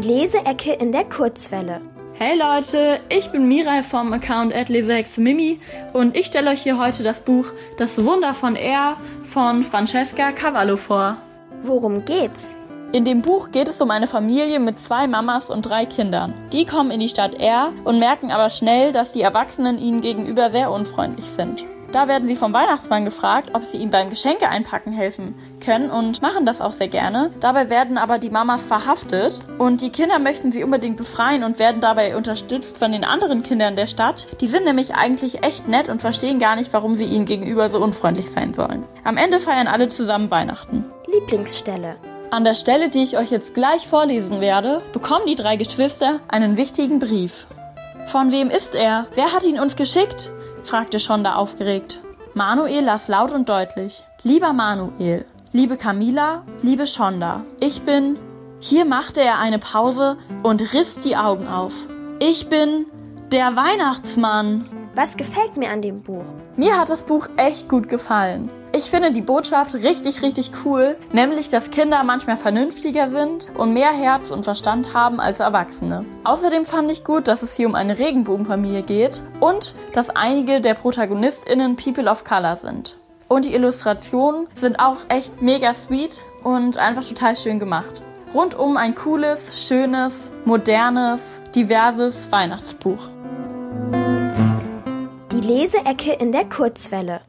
Leseecke in der Kurzwelle. Hey Leute, ich bin Mirai vom Account Mimi und ich stelle euch hier heute das Buch Das Wunder von Er von Francesca Cavallo vor. Worum geht's? In dem Buch geht es um eine Familie mit zwei Mamas und drei Kindern. Die kommen in die Stadt R und merken aber schnell, dass die Erwachsenen ihnen gegenüber sehr unfreundlich sind. Da werden sie vom Weihnachtsmann gefragt, ob sie ihm beim Geschenke einpacken helfen können und machen das auch sehr gerne. Dabei werden aber die Mamas verhaftet und die Kinder möchten sie unbedingt befreien und werden dabei unterstützt von den anderen Kindern der Stadt. Die sind nämlich eigentlich echt nett und verstehen gar nicht, warum sie ihnen gegenüber so unfreundlich sein sollen. Am Ende feiern alle zusammen Weihnachten. Lieblingsstelle. An der Stelle, die ich euch jetzt gleich vorlesen werde, bekommen die drei Geschwister einen wichtigen Brief. Von wem ist er? Wer hat ihn uns geschickt? Fragte Shonda aufgeregt. Manuel las laut und deutlich. Lieber Manuel, liebe Camila, liebe Shonda, ich bin. Hier machte er eine Pause und riss die Augen auf. Ich bin der Weihnachtsmann. Was gefällt mir an dem Buch? Mir hat das Buch echt gut gefallen. Ich finde die Botschaft richtig, richtig cool, nämlich, dass Kinder manchmal vernünftiger sind und mehr Herz und Verstand haben als Erwachsene. Außerdem fand ich gut, dass es hier um eine Regenbogenfamilie geht und dass einige der ProtagonistInnen People of Color sind. Und die Illustrationen sind auch echt mega sweet und einfach total schön gemacht. Rundum ein cooles, schönes, modernes, diverses Weihnachtsbuch. Die Leseecke in der Kurzwelle.